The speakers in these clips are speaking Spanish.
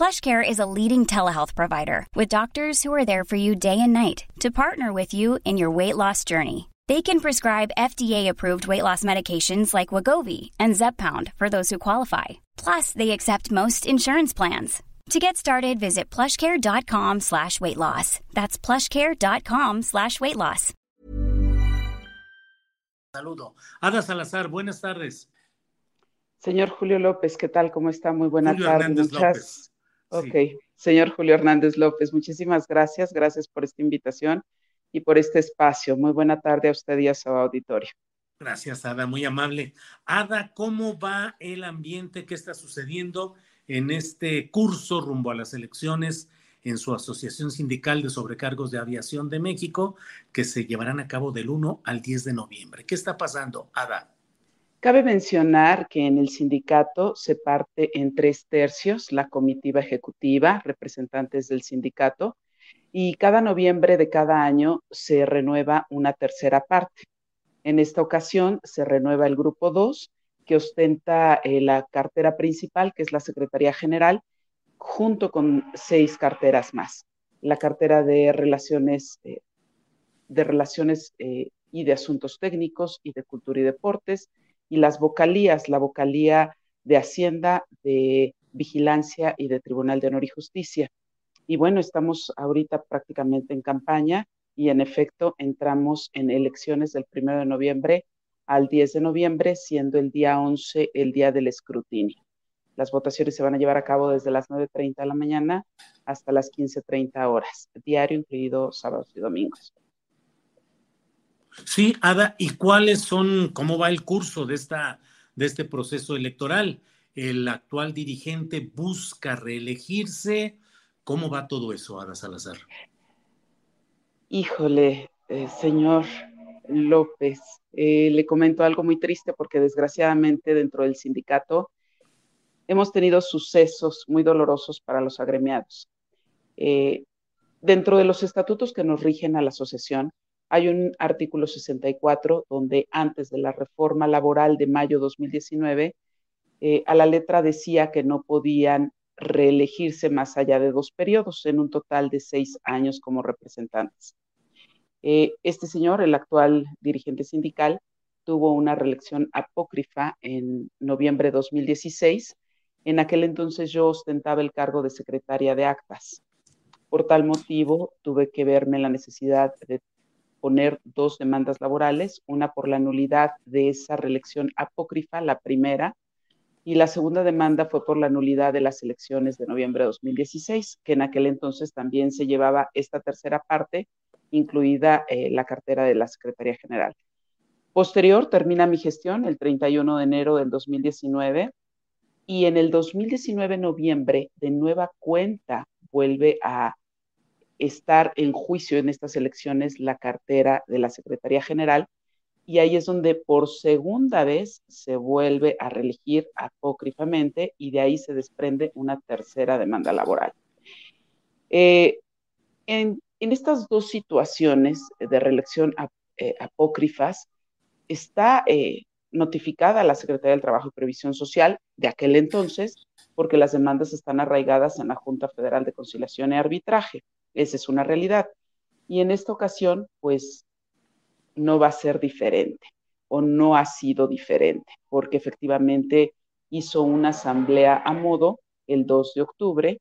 PlushCare is a leading telehealth provider with doctors who are there for you day and night to partner with you in your weight loss journey. They can prescribe FDA-approved weight loss medications like Wagovi and Zepbound for those who qualify. Plus, they accept most insurance plans. To get started, visit plushcare.com slash weight loss. That's plushcare.com slash weight loss. Saludo. Ada Salazar, buenas tardes. Señor Julio López, ¿qué tal? ¿Cómo está? Muy buena Julio tarde. Hernández Muchas... Ok, señor Julio Hernández López, muchísimas gracias. Gracias por esta invitación y por este espacio. Muy buena tarde a usted y a su auditorio. Gracias, Ada, muy amable. Ada, ¿cómo va el ambiente? ¿Qué está sucediendo en este curso rumbo a las elecciones en su Asociación Sindical de Sobrecargos de Aviación de México, que se llevarán a cabo del 1 al 10 de noviembre? ¿Qué está pasando, Ada? Cabe mencionar que en el sindicato se parte en tres tercios, la comitiva ejecutiva, representantes del sindicato, y cada noviembre de cada año se renueva una tercera parte. En esta ocasión se renueva el grupo 2, que ostenta eh, la cartera principal, que es la Secretaría General, junto con seis carteras más. La cartera de relaciones, eh, de relaciones eh, y de asuntos técnicos y de cultura y deportes, y las vocalías, la vocalía de Hacienda, de Vigilancia y de Tribunal de Honor y Justicia. Y bueno, estamos ahorita prácticamente en campaña y en efecto entramos en elecciones del 1 de noviembre al 10 de noviembre, siendo el día 11 el día del escrutinio. Las votaciones se van a llevar a cabo desde las 9.30 de la mañana hasta las 15.30 horas, diario incluido sábados y domingos. Sí, Ada, ¿y cuáles son, cómo va el curso de, esta, de este proceso electoral? ¿El actual dirigente busca reelegirse? ¿Cómo va todo eso, Ada Salazar? Híjole, eh, señor López, eh, le comento algo muy triste porque desgraciadamente dentro del sindicato hemos tenido sucesos muy dolorosos para los agremiados. Eh, dentro de los estatutos que nos rigen a la asociación, hay un artículo 64 donde antes de la reforma laboral de mayo 2019, eh, a la letra decía que no podían reelegirse más allá de dos periodos, en un total de seis años como representantes. Eh, este señor, el actual dirigente sindical, tuvo una reelección apócrifa en noviembre de 2016. En aquel entonces yo ostentaba el cargo de secretaria de actas. Por tal motivo, tuve que verme la necesidad de poner dos demandas laborales, una por la nulidad de esa reelección apócrifa, la primera, y la segunda demanda fue por la nulidad de las elecciones de noviembre de 2016, que en aquel entonces también se llevaba esta tercera parte, incluida eh, la cartera de la Secretaría General. Posterior termina mi gestión el 31 de enero del 2019 y en el 2019 noviembre de nueva cuenta vuelve a estar en juicio en estas elecciones la cartera de la Secretaría General y ahí es donde por segunda vez se vuelve a reelegir apócrifamente y de ahí se desprende una tercera demanda laboral. Eh, en, estas dos situaciones de reelección eh, apócrifas está eh, notificada la Secretaría del Trabajo y Previsión Social de aquel entonces porque las demandas están arraigadas en la Junta Federal de Conciliación y Arbitraje. Esa es una realidad. Y en esta ocasión, pues, no va a ser diferente o no ha sido diferente, porque efectivamente hizo una asamblea a modo el 2 de octubre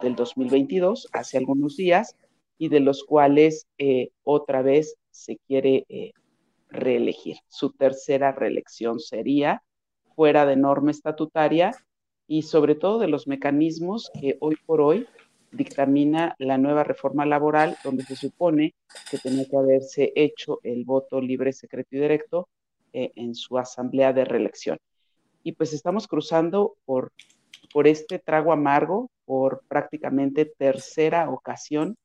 del 2022, hace algunos días, y de los cuales eh, otra vez se quiere eh, reelegir. Su tercera reelección sería fuera de norma estatutaria y sobre todo de los mecanismos que hoy por hoy dictamina la nueva reforma laboral, donde se supone que tenía que haberse hecho el voto libre, secreto y directo eh, en su asamblea de reelección. Y pues estamos cruzando por, por este trago amargo por prácticamente tercera ocasión.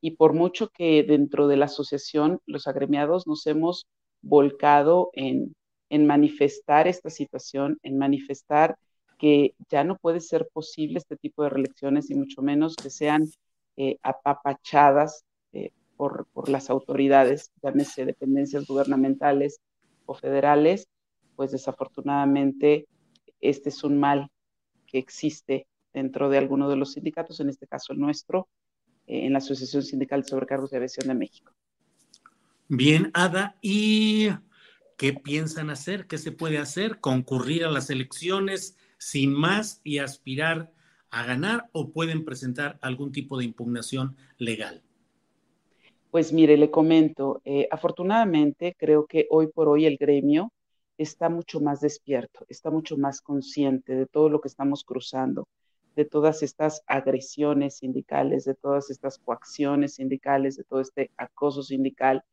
Y por mucho que dentro de la asociación los agremiados nos hemos volcado en, en manifestar esta situación, en manifestar que ya no puede ser posible este tipo de reelecciones y mucho menos que sean eh, apapachadas eh, por, por, las autoridades, llámese dependencias gubernamentales o federales, pues desafortunadamente este es un mal que existe dentro de alguno de los sindicatos, en este caso el nuestro, eh, en la Asociación Sindical de Sobrecargos de Aviación de México. Bien, Ada, ¿y qué piensan hacer? ¿Qué se puede hacer? ¿Concurrir a las elecciones? Sin más y aspirar a ganar o pueden presentar algún tipo de impugnación legal? Pues mire, le comento, eh, afortunadamente creo que hoy por hoy el gremio está mucho más despierto, está mucho más consciente de todo lo que estamos cruzando, de todas estas agresiones sindicales, de todas estas coacciones sindicales, de todo este acoso sindical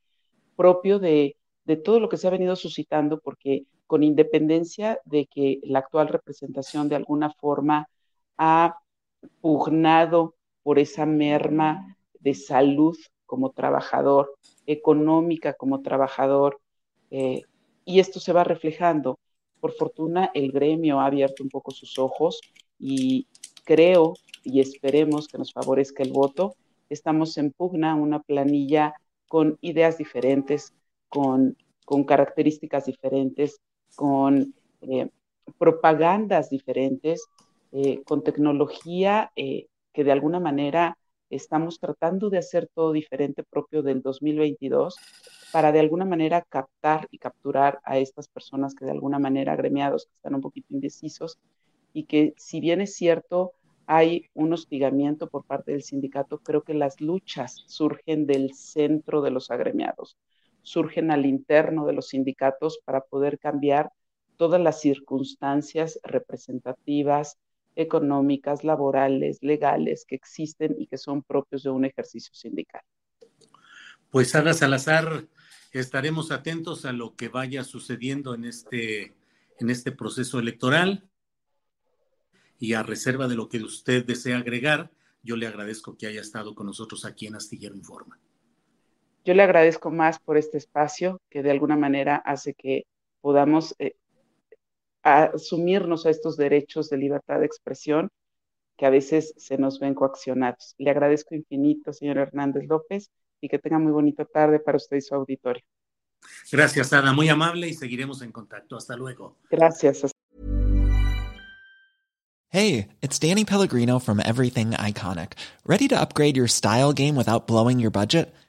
propio de, de todo lo que se ha venido suscitando, porque con independencia de que la actual representación de alguna forma ha pugnado por esa merma de salud como trabajador, económica como trabajador, eh, y esto se va reflejando. Por fortuna, el gremio ha abierto un poco sus ojos y creo y esperemos que nos favorezca el voto. Estamos en pugna una planilla con ideas diferentes, con, con características diferentes, con eh, propagandas diferentes, eh, con tecnología eh, que de alguna manera estamos tratando de hacer todo diferente propio del 2022 para de alguna manera captar y capturar a estas personas que de alguna manera agremiados, que están un poquito indecisos y que si bien es cierto, hay un hostigamiento por parte del sindicato, creo que las luchas surgen del centro de los agremiados surgen al interno de los sindicatos para poder cambiar todas las circunstancias representativas, económicas, laborales, legales que existen y que son propios de un ejercicio sindical. Pues Ana Salazar, estaremos atentos a lo que vaya sucediendo en este, en este proceso electoral y a reserva de lo que usted desea agregar, yo le agradezco que haya estado con nosotros aquí en Astillero Informa. Yo le agradezco más por este espacio que de alguna manera hace que podamos eh, asumirnos a estos derechos de libertad de expresión que a veces se nos ven coaccionados. Le agradezco infinito, señor Hernández López, y que tenga muy bonita tarde para usted y su auditorio. Gracias, Ana, muy amable y seguiremos en contacto. Hasta luego. Gracias. Hey, it's Danny Pellegrino from Everything Iconic. Ready to upgrade your style game without blowing your budget?